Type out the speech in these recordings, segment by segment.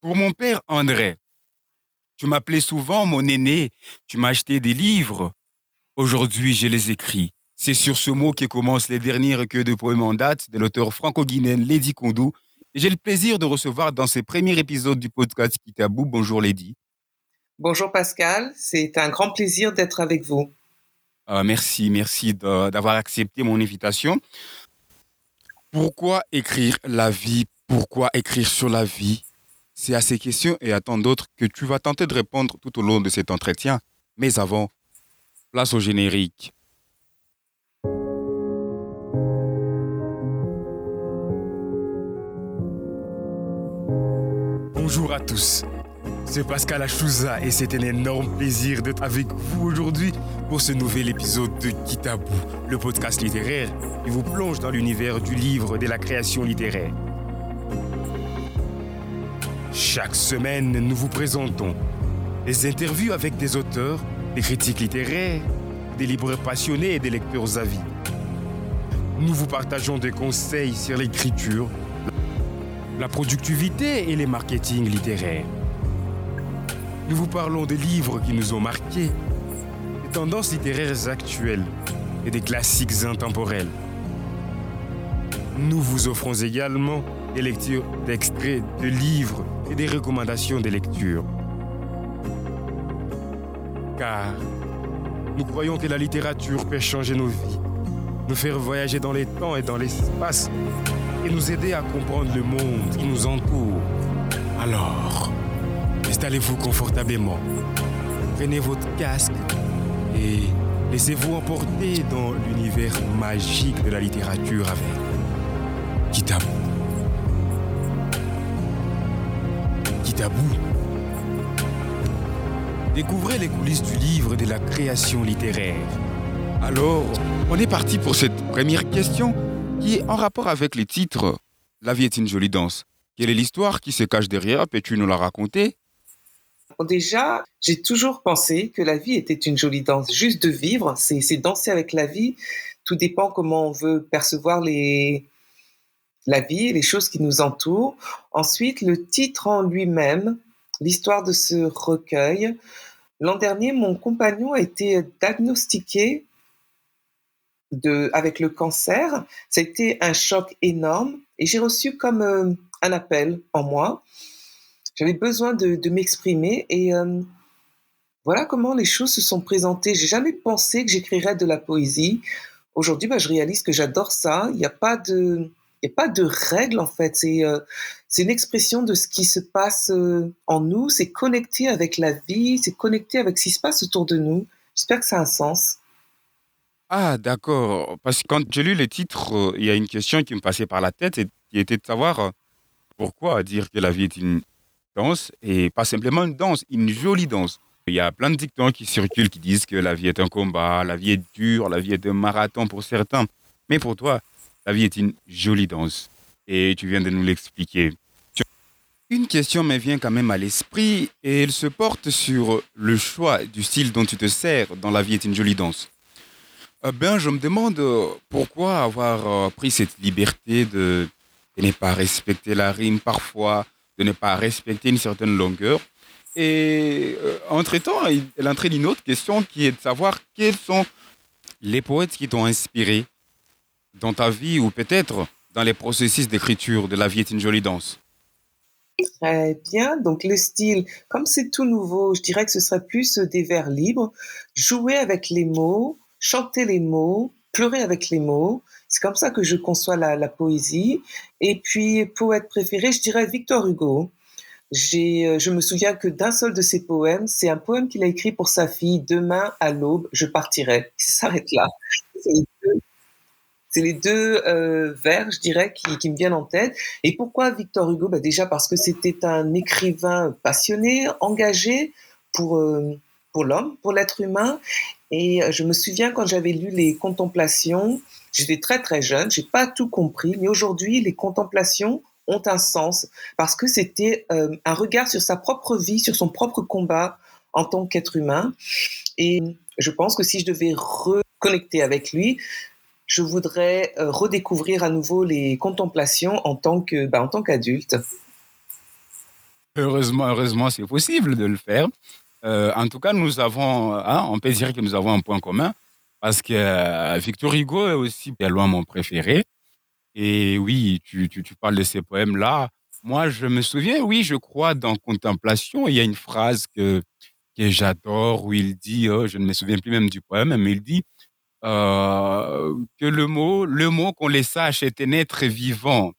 Pour mon père André, tu m'appelais souvent mon aîné, tu m'as acheté des livres. Aujourd'hui, je les écris. C'est sur ce mot que commencent les derniers recueils de poèmes en date de l'auteur franco-guinéenne Lady Kondo. J'ai le plaisir de recevoir dans ce premier épisode du podcast Kitabou. Bonjour Lady. Bonjour Pascal, c'est un grand plaisir d'être avec vous. Ah, merci, merci d'avoir accepté mon invitation. Pourquoi écrire la vie? Pourquoi écrire sur la vie? C'est à ces questions et à tant d'autres que tu vas tenter de répondre tout au long de cet entretien. Mais avant, place au générique. Bonjour à tous. C'est Pascal Achouza et c'est un énorme plaisir d'être avec vous aujourd'hui pour ce nouvel épisode de Kitabou, le podcast littéraire qui vous plonge dans l'univers du livre de la création littéraire. Chaque semaine, nous vous présentons des interviews avec des auteurs, des critiques littéraires, des libraires passionnés et des lecteurs avis. Nous vous partageons des conseils sur l'écriture, la productivité et les marketing littéraires. Nous vous parlons des livres qui nous ont marqués, des tendances littéraires actuelles et des classiques intemporels. Nous vous offrons également des lectures d'extraits de livres et des recommandations de lecture. Car nous croyons que la littérature peut changer nos vies, nous faire voyager dans les temps et dans l'espace et nous aider à comprendre le monde qui nous entoure. Alors, installez-vous confortablement, prenez votre casque et laissez-vous emporter dans l'univers magique de la littérature avec Kitabou. Découvrez les coulisses du livre et de la création littéraire. Alors, on est parti pour cette première question qui est en rapport avec les titres La vie est une jolie danse. Quelle est l'histoire qui se cache derrière Peux-tu nous la raconter Déjà, j'ai toujours pensé que la vie était une jolie danse. Juste de vivre, c'est danser avec la vie. Tout dépend comment on veut percevoir les, la vie, les choses qui nous entourent. Ensuite, le titre en lui-même, l'histoire de ce recueil. L'an dernier, mon compagnon a été diagnostiqué avec le cancer. C'était un choc énorme et j'ai reçu comme euh, un appel en moi. J'avais besoin de, m'exprimer et euh, voilà comment les choses se sont présentées. J'ai jamais pensé que j'écrirais de la poésie. Aujourd'hui, bah, je réalise que j'adore ça. Il n'y a pas de, il a pas de règles en fait. C'est euh, une expression de ce qui se passe en nous. C'est connecté avec la vie. C'est connecté avec ce qui se passe autour de nous. J'espère que ça a un sens. Ah, d'accord. Parce que quand j'ai lu les titres, euh, il y a une question qui me passait par la tête et qui était de savoir euh, pourquoi dire que la vie est une danse et pas simplement une danse, une jolie danse. Il y a plein de dictons qui circulent qui disent que la vie est un combat, la vie est dure, la vie est un marathon pour certains. Mais pour toi, la vie est une jolie danse. Et tu viens de nous l'expliquer. Une question me vient quand même à l'esprit et elle se porte sur le choix du style dont tu te sers dans La vie est une jolie danse. Eh ben, je me demande euh, pourquoi avoir euh, pris cette liberté de, ne pas respecter la rime parfois, de ne pas respecter une certaine longueur? Et euh, entre-temps, elle entraîne une autre question qui est de savoir quels sont les poètes qui t'ont inspiré dans ta vie ou peut-être dans les processus d'écriture de La vie est une jolie danse? Très bien. Donc le style, comme c'est tout nouveau, je dirais que ce serait plus des vers libres, jouer avec les mots, chanter les mots, pleurer avec les mots. C'est comme ça que je conçois la, poésie. Et puis, poète préféré, je dirais Victor Hugo. Euh, je me souviens que d'un seul de ses poèmes, c'est un poème qu'il a écrit pour sa fille. Demain à l'aube, je partirai. Ça s'arrête là. C'est les deux, euh, vers, je dirais, qui, me viennent en tête. Et pourquoi Victor Hugo? Bah Déjà parce que c'était un écrivain passionné, engagé pour, euh, pour l'homme, pour l'être humain. Et euh, je me souviens quand j'avais lu les Contemplations, j'étais très très jeune, j'ai pas tout compris, mais aujourd'hui les Contemplations ont un sens parce que c'était un regard sur sa propre vie, sur son propre combat en tant qu'être humain. Et je pense que si je devais reconnecter avec lui, je voudrais euh, redécouvrir à nouveau les contemplations en tant que, bah, en tant qu'adulte. heureusement, heureusement, c'est possible de le faire. Euh, en tout cas, nous avons, hein, on peut dire que nous avons un point commun parce que euh, Victor Hugo est aussi bien loin mon préféré. Et oui, tu, tu, tu parles de ces poèmes-là. Moi, je me souviens, oui, je crois, dans Contemplation, il y a une phrase que, que j'adore où il dit, oh, je ne me souviens plus même du poème, mais il dit euh, que le mot, le mot qu'on les sache était naître vivant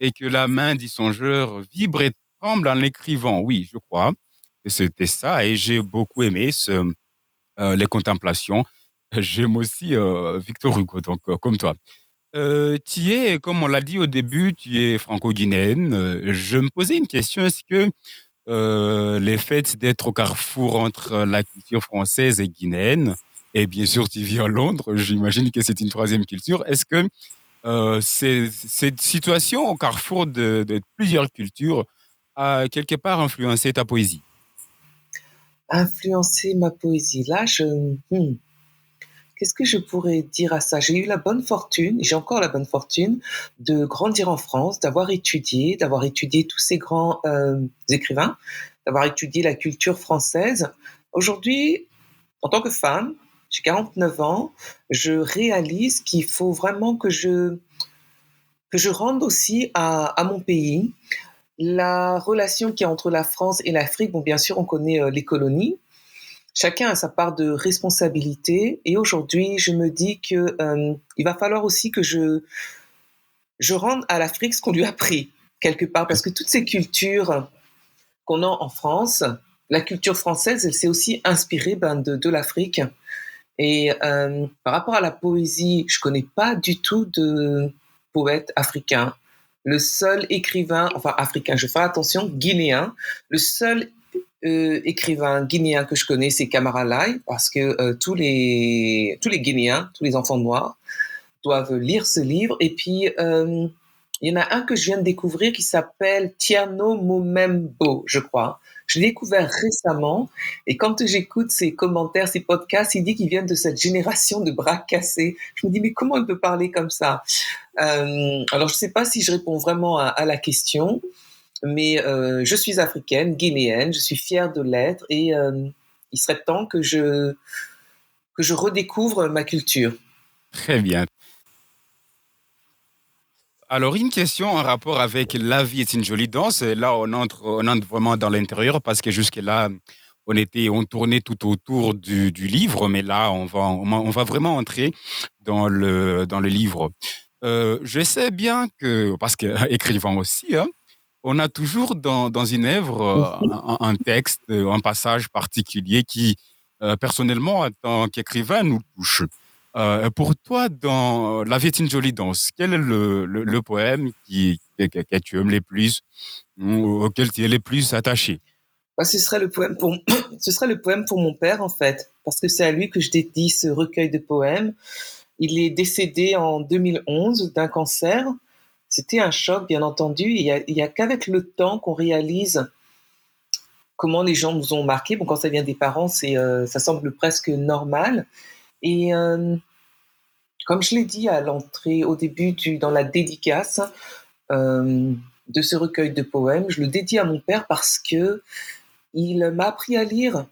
et que la main du songeur vibre et tremble en l'écrivant. Oui, je crois que c'était ça et j'ai beaucoup aimé euh, les contemplations. J'aime aussi euh, Victor Hugo, donc comme toi. Tu es, comme on l'a dit au début, tu es franco-guinéenne. Je me posais une question, est-ce que les faits d'être au carrefour entre la culture française et guinéenne, et bien sûr tu vis à Londres, j'imagine que c'est une troisième culture, est-ce que euh, cette situation au carrefour de, plusieurs cultures a quelque part influencé ta poésie? Influencé ma poésie, là, je... Hmm. Qu'est-ce que je pourrais dire à ça? J'ai eu la bonne fortune, j'ai encore la bonne fortune de grandir en France, d'avoir étudié, d'avoir étudié tous ces grands euh, écrivains, d'avoir étudié la culture française. Aujourd'hui, en tant que femme, j'ai 49 ans, je réalise qu'il faut vraiment que je, que je rende aussi à, mon pays la relation qu'il y a entre la France et l'Afrique. Bon, bien sûr, on connaît euh, les colonies, chacun a sa part de responsabilité. Et aujourd'hui, je me dis que euh, il va falloir aussi que je je rende à l'Afrique ce qu'on lui a pris quelque part, parce que toutes ces cultures qu'on a en France, la culture française, elle s'est aussi inspirée ben, de l'Afrique. Et euh, par rapport à la poésie, je connais pas du tout de poète africain. Le seul écrivain, enfin africain, je fais attention, guinéen, le seul euh, écrivain guinéen que je connais, c'est Kamara Lai, parce que euh, tous, les, tous les Guinéens, tous les enfants noirs, doivent lire ce livre. Et puis, il y en a un que je viens de découvrir qui s'appelle Tierno Momembo, je crois. Je l'ai découvert récemment et quand j'écoute ses commentaires, ses podcasts, il dit qu'il vient de cette génération de bras cassés. Je me dis, mais comment il peut parler comme ça? Euh, Alors, je ne sais pas si je réponds vraiment à, la question mais euh, je suis africaine, guinéenne, je suis fière de l'être et euh, il serait temps que je, que je redécouvre ma culture. Très bien. Alors, une question en rapport avec La vie est une jolie danse. Là, on entre, on entre vraiment dans l'intérieur parce que jusque-là, on était, on tournait tout autour du, livre, mais là, on va, on va vraiment entrer dans le, dans le livre. Euh, je sais bien que, parce que écrivant aussi, hein, on a toujours dans, une œuvre euh, un, un, texte, un passage particulier qui, euh, personnellement, en tant qu'écrivain, nous touche. Euh, pour toi, dans La vie est une jolie danse, quel est le, poème qui, que, tu aimes le plus auquel tu es le plus attaché? Bah, ce, serait le poème pour, ce serait le poème pour mon père, en fait, parce que c'est à lui que je dédie ce recueil de poèmes. Il est décédé en 2011 d'un cancer. C'était un choc, bien entendu. Il n'y a, a qu'avec le temps qu'on réalise comment les gens nous ont marqués. Bon, quand ça vient des parents, c'est, euh, ça semble presque normal. Et euh, comme je l'ai dit à l'entrée, au début, dans la dédicace euh, de ce recueil de poèmes, je le dédie à mon père parce que il m'a appris à lire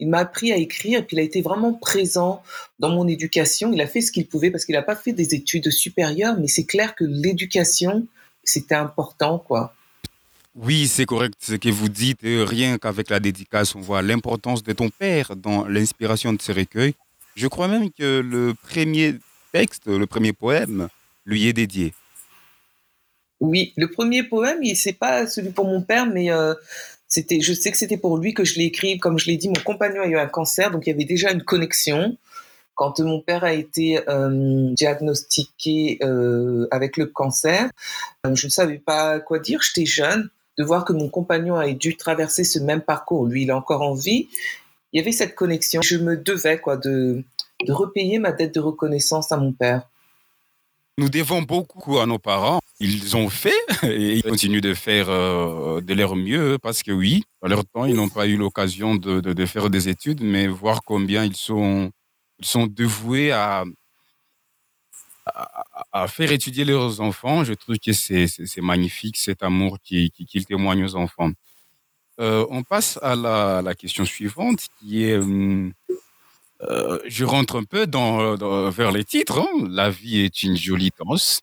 il m'a appris à écrire et puis il a été vraiment présent dans mon éducation. Il a fait ce qu'il pouvait parce qu'il n'a pas fait des études supérieures, mais c'est clair que l'éducation, c'était important, quoi. Oui, c'est correct ce que vous dites. Rien qu'avec la dédicace, on voit l'importance de ton père dans l'inspiration de ces recueils. Je crois même que le premier texte, le premier poème, lui est dédié. Oui, le premier poème, c'est pas celui pour mon père, mais euh, c'était, je sais que c'était pour lui que je l'ai écrit. Comme je l'ai dit, mon compagnon a eu un cancer, donc il y avait déjà une connexion. Quand mon père a été euh, diagnostiqué euh, avec le cancer, je ne savais pas quoi dire. J'étais jeune. De voir que mon compagnon a dû traverser ce même parcours, lui, il est encore en vie. Il y avait cette connexion. Je me devais quoi de, de repayer ma dette de reconnaissance à mon père. Nous devons beaucoup à nos parents. Ils ont fait et ils continuent de faire euh, de leur mieux parce que oui, à leur temps, ils n'ont pas eu l'occasion de, de, faire des études, mais voir combien ils sont, ils sont dévoués à, à, à faire étudier leurs enfants, je trouve que c'est magnifique cet amour qu'ils qui, qui témoignent aux enfants. Euh, on passe à la, question suivante qui est, euh, euh, je rentre un peu dans, vers les titres, hein. La vie est une jolie danse.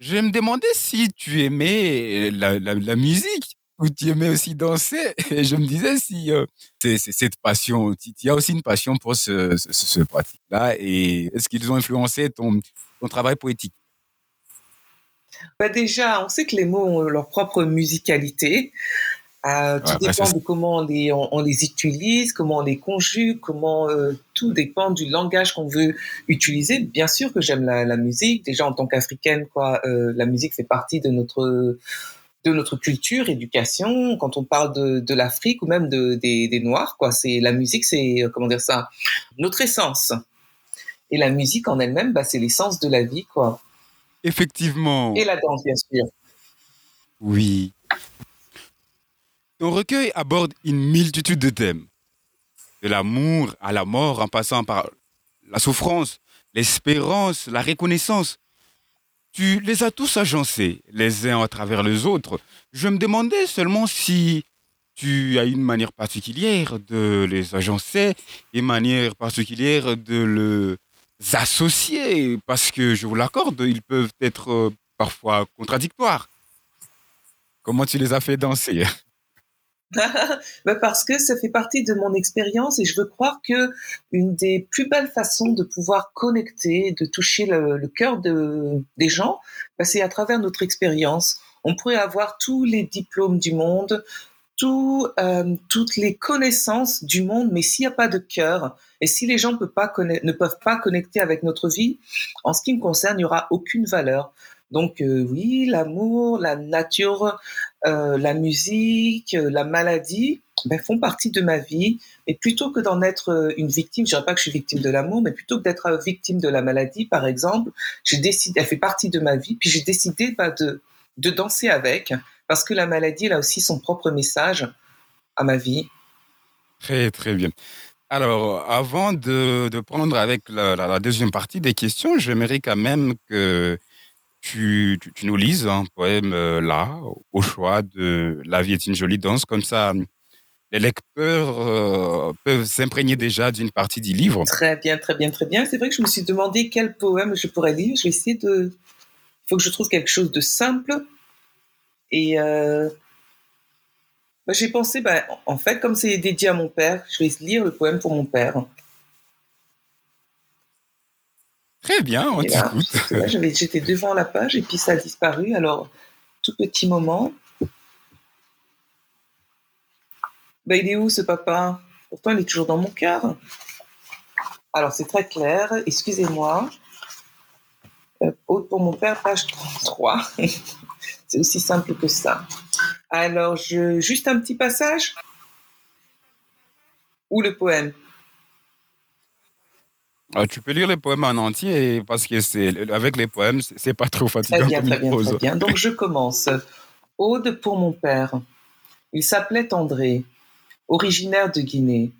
Je me demandais si tu aimais la, musique ou tu aimais aussi danser. Et je me disais si euh, c'est cette passion, il y a aussi une passion pour ce pratique-là. Et est-ce qu'ils ont influencé ton, ton travail poétique? Bah Déjà, on sait que les mots ont leur propre musicalité. Euh, tout ouais, dépend de comment on les, on, on, les utilise, comment on les conjugue, comment euh, tout dépend du langage qu'on veut utiliser. Bien sûr que j'aime la, la, musique. Déjà en tant qu'africaine, quoi, euh, la musique fait partie de notre de notre culture, éducation. Quand on parle de, de l'Afrique ou même de, des, des Noirs, quoi, c'est la musique, c'est comment dire ça, notre essence. Et la musique en elle-même, bah, c'est l'essence de la vie, quoi. Effectivement. Et la danse, bien sûr. Oui. Ton recueil aborde une multitude de thèmes, de l'amour à la mort en passant par la souffrance, l'espérance, la reconnaissance. Tu les as tous agencés, les uns à travers les autres. Je me demandais seulement si tu as une manière particulière de les agencer, une manière particulière de les associer, parce que je vous l'accorde, ils peuvent être euh, parfois contradictoires. Comment tu les as fait danser? bah parce que ça fait partie de mon expérience et je veux croire que une des plus belles façons de pouvoir connecter, de toucher le, cœur de, des gens, bah c'est à travers notre expérience. On pourrait avoir tous les diplômes du monde, tout, euh, toutes les connaissances du monde, mais s'il n'y a pas de cœur et si les gens ne peuvent pas connecter avec notre vie, en ce qui me concerne, il n'y aura aucune valeur. Donc euh, oui, l'amour, la nature, euh, la musique, euh, la maladie ben, font partie de ma vie. Et plutôt que d'en être une victime, je dirais pas que je suis victime de l'amour, mais plutôt que d'être victime de la maladie, par exemple, j'ai décidé, elle fait partie de ma vie, puis j'ai décidé ben, de, de danser avec, parce que la maladie, elle a aussi son propre message à ma vie. Très, très bien. Alors, avant de, de prendre avec la, la, la, deuxième partie des questions, j'aimerais quand même que tu, nous lises un poème euh, là, au choix de La vie est une jolie danse, comme ça les lecteurs euh, peuvent s'imprégner déjà d'une partie du livre. Très bien, très bien, très bien. C'est vrai que je me suis demandé quel poème je pourrais lire. Je vais essayer de. Il faut que je trouve quelque chose de simple. Et euh... bah, j'ai pensé, bah, en fait, comme c'est dédié à mon père, je vais lire le poème pour mon père. Très bien, on t'écoute. J'étais devant la page et puis ça a disparu. Alors, tout petit moment. Ben, il est où ce papa? Pourtant, il est toujours dans mon cœur. Alors, c'est très clair. Excusez-moi. Euh, pour mon père, page 33. c'est aussi simple que ça. Alors, je, juste un petit passage Ou le poème ah, tu peux lire les poèmes en entier parce que c'est avec les poèmes, c'est pas trop fatigant. Très bien, très bien, très bien. Donc je commence. Ode pour mon père. Il s'appelait André, originaire de Guinée,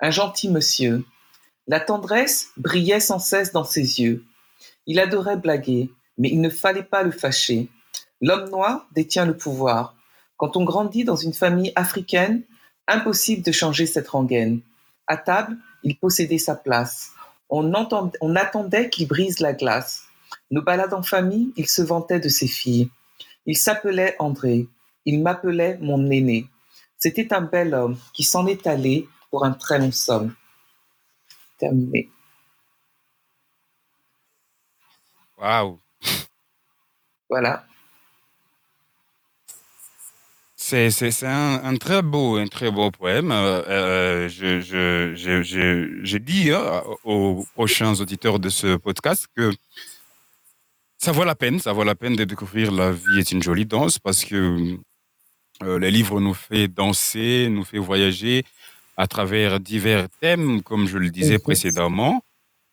un gentil monsieur. La tendresse brillait sans cesse dans ses yeux. Il adorait blaguer, mais il ne fallait pas le fâcher. L'homme noir détient le pouvoir. Quand on grandit dans une famille africaine, impossible de changer cette rengaine. À table, il possédait sa place. On, entend, on attendait qu'il brise la glace. Nos balades en famille, il se vantait de ses filles. Il s'appelait André. Il m'appelait mon aîné. C'était un bel homme qui s'en est allé pour un très long somme. Terminé. Waouh. Voilà. C'est, c'est, c'est un, un, très beau, un très beau poème. Euh, euh je, je, je, je, je dis hein, aux prochains auditeurs de ce podcast que ça vaut la peine, ça vaut la peine de découvrir La vie est une jolie danse parce que euh, les livres nous fait danser, nous fait voyager à travers divers thèmes, comme je le disais précédemment.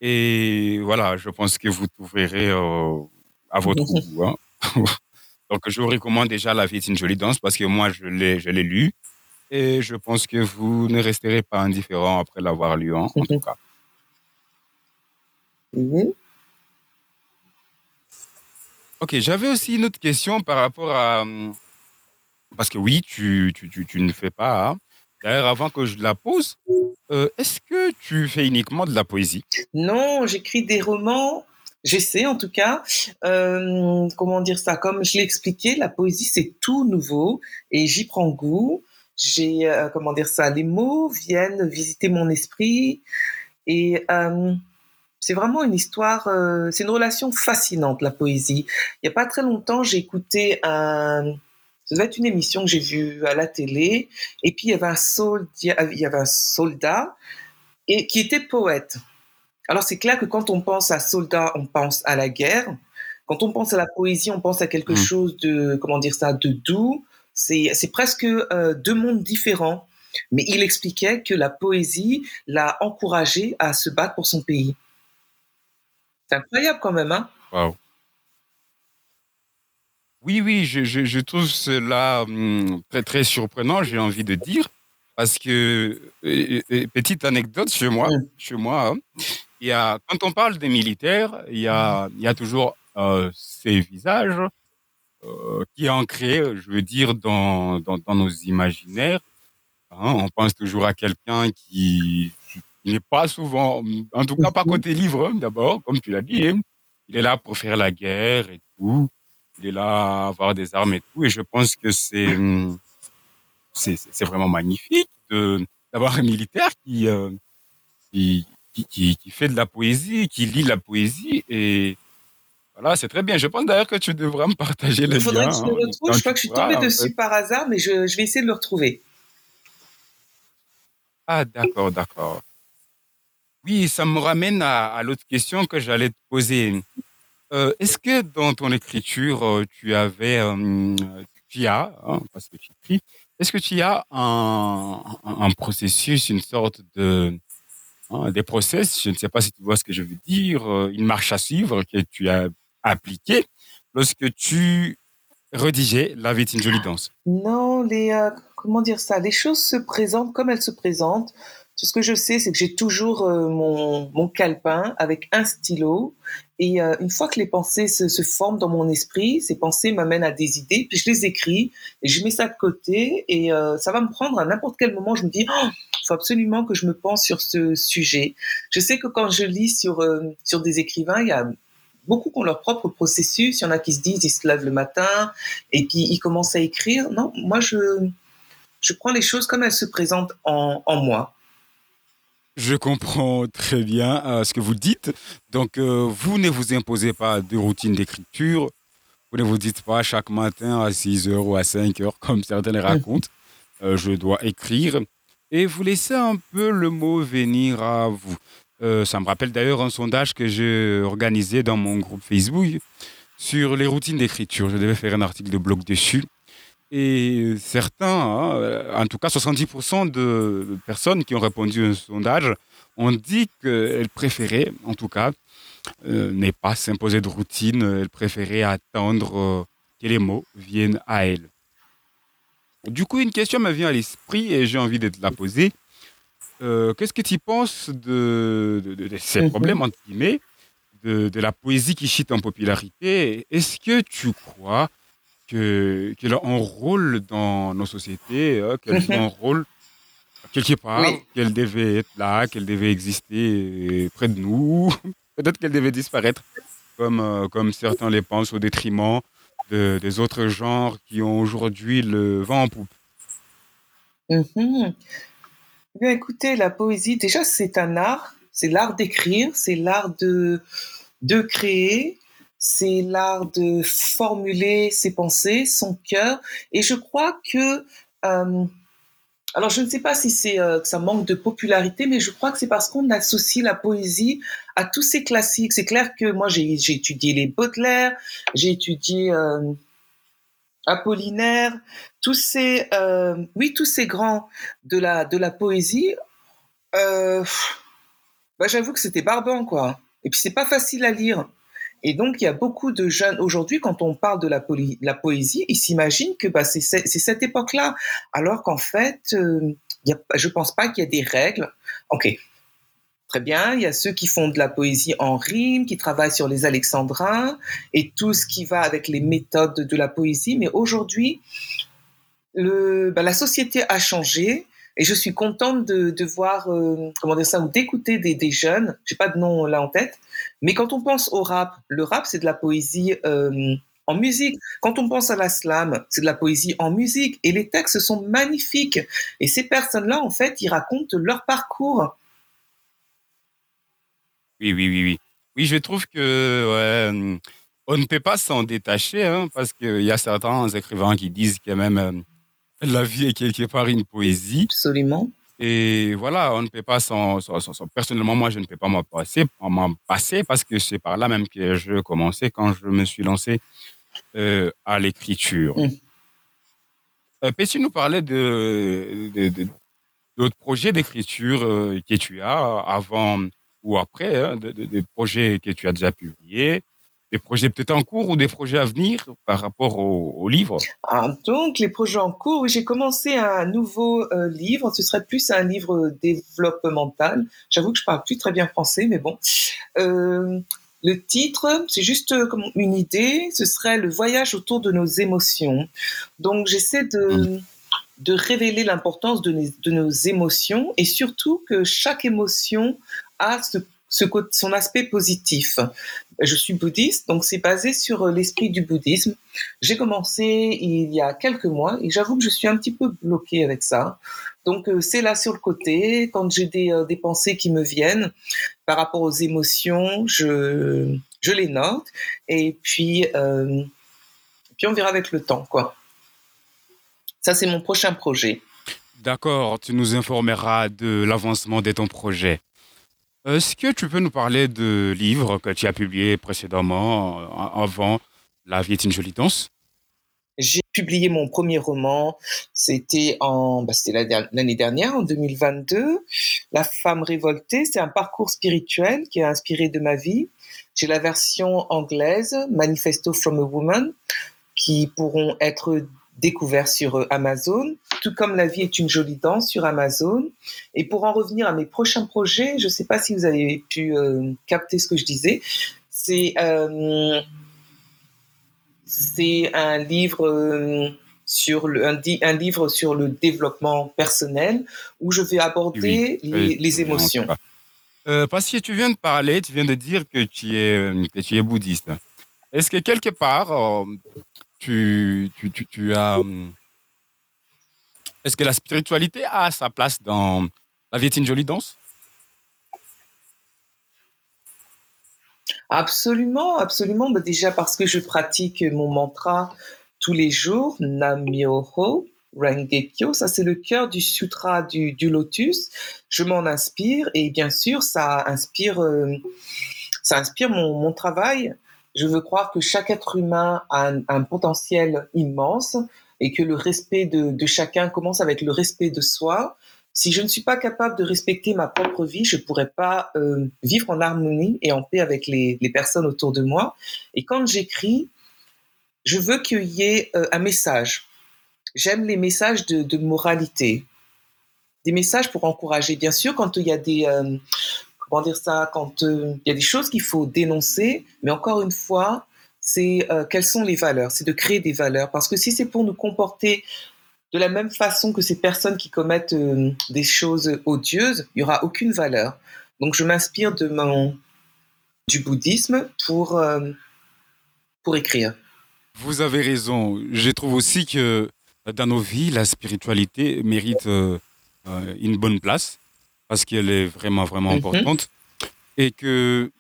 Et voilà, je pense que vous trouverez euh, à votre goût. Hein. Donc, je vous recommande déjà La vie est une jolie danse parce que moi, je l'ai, je l'ai lu et je pense que vous ne resterez pas indifférent après l'avoir lu, hein, en tout cas. Mhm. Ok, j'avais aussi une autre question par rapport à, parce que oui, tu, tu, tu, ne fais pas. Hein. D'ailleurs, avant que je la pose, euh, est-ce que tu fais uniquement de la poésie? Non, j'écris des romans. J'essaie en tout cas. Euh, comment dire ça Comme je l'ai expliqué, la poésie c'est tout nouveau et j'y prends goût. J'ai euh, comment dire ça Les mots viennent visiter mon esprit et c'est vraiment une histoire. c'est une relation fascinante la poésie. Il y a pas très longtemps, j'ai écouté un ça devait être une émission que j'ai vue à la télé. Et puis, il y avait un soldat, il y avait un soldat et, qui était poète. Alors, c'est clair que quand on pense à soldat, on pense à la guerre. Quand on pense à la poésie, on pense à quelque mmh. chose de, comment dire ça, de doux. C'est presque euh, deux mondes différents. Mais il expliquait que la poésie l'a encouragé à se battre pour son pays. C'est incroyable quand même, hein wow. Oui, oui, je, je, trouve cela hum, très, très surprenant, j'ai envie de dire, parce que, petite anecdote chez moi, chez moi hein, il y a, quand on parle des militaires, il y a, il y a toujours euh, ces visages euh, qui est ancré, je veux dire, dans, dans, dans nos imaginaires. Hein. on pense toujours à quelqu'un qui, n'est pas souvent, en tout cas pas côté livre, hein, d'abord, comme tu l'as dit. Il est là pour faire la guerre et tout il est là à avoir des armes et tout. Et je pense que c'est c'est vraiment magnifique d'avoir un militaire euh, qui, qui, qui, fait de la poésie, qui lit la poésie et voilà, c'est très bien. Je pense d'ailleurs que tu devras me partager le lien. Il faudrait que je le hein, retrouve. je crois que je suis tombée dessus par hasard, mais je, je, vais essayer de le retrouver. Ah, d'accord, d'accord. Oui, ça me ramène à, à l'autre question que j'allais te poser. Euh, est-ce que dans ton écriture, euh, tu avais, euh, tu as, hein, parce que tu écris, est-ce que tu as un, un, processus, une sorte de, hein, des process, je ne sais pas si tu vois ce que je veux dire, une marche à suivre que tu as appliquée lorsque tu rédigeais La vie est une jolie danse. Non, les, comment dire ça, les choses se présentent comme elles se présentent. Tout ce que je sais, c'est que j'ai toujours mon, mon calepin avec un stylo. Et euh, une fois que les pensées se, forment dans mon esprit, ces pensées m'amènent à des idées, puis je les écris et je mets ça de côté et euh, ça va me prendre à n'importe quel moment. Je me dis, oh, il faut absolument que je me pense sur ce sujet. Je sais que quand je lis sur, euh, sur des écrivains, il y a beaucoup qui ont leur propre processus. Il y en a qui se disent, ils se lèvent le matin et puis ils commencent à écrire. Non, moi, je, je prends les choses comme elles se présentent en, en moi. Je comprends très bien euh, ce que vous dites. Donc, euh, vous ne vous imposez pas de routine d'écriture. Vous ne vous dites pas chaque matin à 6 heures ou à 5 heures, comme certains les racontent, je dois écrire. Et vous laissez un peu le mot venir à vous. ça me rappelle d'ailleurs un sondage que j'ai organisé dans mon groupe Facebook sur les routines d'écriture. Je devais faire un article de blog dessus. Et certains, hein, en tout cas 70% de personnes qui ont répondu à un sondage ont dit qu'elles préféraient, en tout cas, euh, ne pas s'imposer de routine, elles préféraient attendre euh, que les mots viennent à elles. Du coup, une question me vient à l'esprit et j'ai envie de te la poser. Euh, qu'est-ce que tu penses de, ces mhm. problèmes, entre guillemets, de, la poésie qui chute en popularité? Est-ce que tu crois qu'elle a un rôle dans nos sociétés, hein, qu'elle joue un rôle quelque part, qu'elle devait être là, qu'elle devait exister près de nous? Peut-être qu'elle devait disparaître, comme, euh, comme certains les pensent, au détriment de, des autres genres qui ont aujourd'hui le vent en poupe. Mm-hmm. Bien, écoutez, la poésie, déjà, c'est un art. C'est l'art d'écrire, c'est l'art de, de créer, c'est l'art de formuler ses pensées, son cœur. Et je crois que, euh, alors je ne sais pas si c'est euh, ça manque de popularité, mais je crois que c'est parce qu'on associe la poésie à tous ces classiques. C'est clair que moi j'ai étudié les Baudelaire, j'ai étudié euh, Apollinaire, tous ces, oui, tous ces grands de la de la poésie. Bah, j'avoue que c'était barbant quoi. Et puis c'est pas facile à lire. Et donc, il y a beaucoup de jeunes aujourd'hui, quand on parle de la, poésie, ils s'imaginent que bah, c'est cette époque-là, alors qu'en fait, euh, je pense pas qu'il y a des règles. Ok, très bien. Il y a ceux qui font de la poésie en rime, qui travaillent sur les alexandrins et tout ce qui va avec les méthodes de la poésie. Mais aujourd'hui, bah, la société a changé et je suis contente de, voir, euh, comment dire ça, ou d'écouter des, des jeunes, j'ai pas de nom là en tête, mais quand on pense au rap, le rap c'est de la poésie euh, en musique. Quand on pense à la slam, c'est de la poésie en musique et les textes sont magnifiques. Et ces personnes-là, en fait, ils racontent leur parcours. Oui, oui, oui, oui. Oui, je trouve que on ne peut pas s'en détacher hein, parce qu'il y a certains écrivains qui disent que même euh, la vie est quelque part une poésie. Absolument. Et voilà, on ne peut pas s'en- Personnellement, moi, je ne peux pas m'en passer, passer parce que c'est par là même que je commençais quand je me suis lancé euh, à l'écriture. Mm. Euh, Peux-tu nous parler de, de- de- d'autres projets d'écriture euh, que tu as avant ou après, hein, de- de- des projets que tu as déjà publiés, des projets peut-être en cours ou des projets à venir par rapport au, au livre? Ah, donc, les projets en cours, oui, j'ai commencé un nouveau euh, livre. Ce serait plus un livre développemental. J'avoue que je parle plus très bien français, mais bon. Euh, le titre, c'est juste euh, comme une idée. Ce serait le voyage autour de nos émotions. Donc, j'essaie de, de révéler l'importance de, nos- de nos émotions et surtout que chaque émotion a ce, son aspect positif. Je suis bouddhiste, donc c'est basé sur euh, l'esprit du bouddhisme. J'ai commencé il y a quelques mois et j'avoue que je suis un petit peu bloquée avec ça. Donc euh, c'est là sur le côté, quand j'ai des, euh, des pensées qui me viennent par rapport aux émotions, je, les note et puis, puis on verra avec le temps. quoi. Ça c'est mon prochain projet. D'accord, tu nous informeras de l'avancement de ton projet. Est-ce que tu peux nous parler de livres que tu as publiés précédemment, avant La vie est une jolie danse? J'ai publié mon premier roman, c'était bah, l'année dernière, en 2022. La femme révoltée, c'est un parcours spirituel qui est inspiré de ma vie. J'ai la version anglaise, Manifesto from a Woman, qui pourront être découverts sur euh, Amazon, tout comme La vie est une jolie danse sur Amazon. Et pour en revenir à mes prochains projets, je ne sais pas si vous avez pu euh, capter ce que je disais. C'est euh, c'est un livre euh, sur le, un, un livre sur le développement personnel où je vais aborder les, Oui, émotions. parce que tu viens de parler, tu viens de dire que tu es, que tu es bouddhiste. Est-ce que quelque part, tu, tu, tu, tu as... euh, Est-ce que la spiritualité a sa place dans La vie est une jolie danse? Absolument, absolument. Bah, déjà parce que je pratique mon mantra tous les jours, Nam-myoho Renge-kyo. Ça, c'est le cœur du sutra du, lotus. Je m'en inspire et bien sûr, ça inspire, euh, ça inspire mon travail. Je veux croire que chaque être humain a un, potentiel immense et que le respect de, chacun commence avec le respect de soi. Si je ne suis pas capable de respecter ma propre vie, je ne pourrais pas euh, vivre en harmonie et en paix avec les, personnes autour de moi. Et quand j'écris, je veux qu'il y ait euh, un message. J'aime les messages de, de moralité, des messages pour encourager. Bien sûr, quand il y a des euh, comment dire ça, quand euh, il y a des choses qu'il faut dénoncer, mais encore une fois, c'est euh, quelles sont les valeurs, c'est de créer des valeurs. Parce que si c'est pour nous comporter de la même façon que ces personnes qui commettent euh, des choses odieuses, il n'y aura aucune valeur. Donc je m'inspire de mon du bouddhisme pour euh, pour écrire. Vous avez raison. Je trouve aussi que dans nos vies, la spiritualité mérite une bonne place parce qu'elle est vraiment, vraiment Mhm. importante. Et que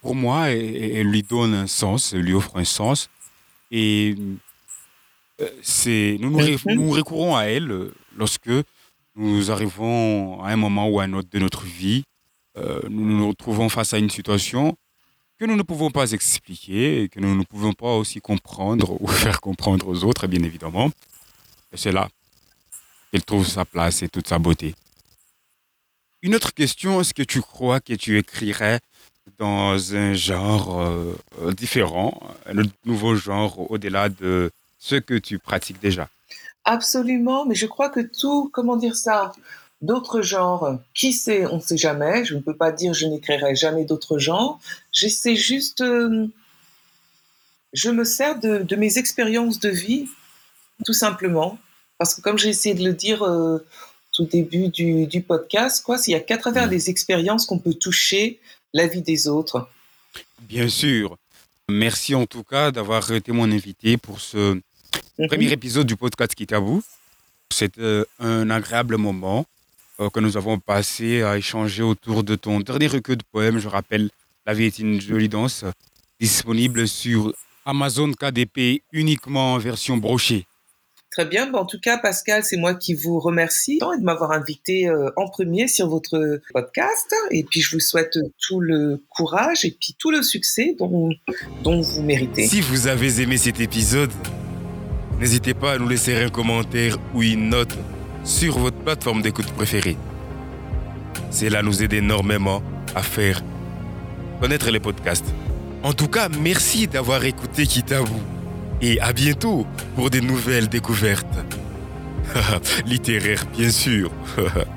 pour moi, elle, lui donne un sens, elle lui offre un sens. Et euh, c'est, nous, nous, ré- Mhm. nous recourons à elle euh, lorsque nous arrivons à un moment ou à un autre de notre vie. euh, nous nous retrouvons face à une situation que nous ne pouvons pas expliquer et que nous ne pouvons pas aussi comprendre ou faire comprendre aux autres, bien évidemment. Et c'est là qu'elle trouve sa place et toute sa beauté. Une autre question, est-ce que tu crois que tu écrirais dans un genre euh, différent, un nouveau genre au-delà de ce que tu pratiques déjà? Absolument, mais je crois que tout, comment dire ça, d'autres genres, qui sait, on ne sait jamais. Je ne peux pas dire je n'écrirai jamais d'autres genres. J'essaie juste, euh, je me sers de, de mes expériences de vie, tout simplement. Parce que comme j'ai essayé de le dire euh, tout début du, du podcast, quoi, il n'y a qu'à travers des expériences qu'on peut toucher la vie des autres. Bien sûr. Merci en tout cas d'avoir été mon invité pour ce Mhm. premier épisode du podcast Kitabou. C'était euh, un agréable moment euh, que nous avons passé à échanger autour de ton dernier recueil de poèmes. Je rappelle, La vie est une jolie danse, disponible sur Amazon KDP uniquement en version brochée. Très bien. En tout cas, Pascal, c'est moi qui vous remercie de m'avoir invité euh, en premier sur votre podcast. Et puis, je vous souhaite tout le courage et puis tout le succès dont, dont vous méritez. Si vous avez aimé cet épisode, n'hésitez pas à nous laisser un commentaire ou une note sur votre plateforme d'écoute préférée. Cela nous aide énormément à faire connaître les podcasts. En tout cas, merci d'avoir écouté Kitabou. Et à bientôt pour des nouvelles découvertes. Littéraires, bien sûr.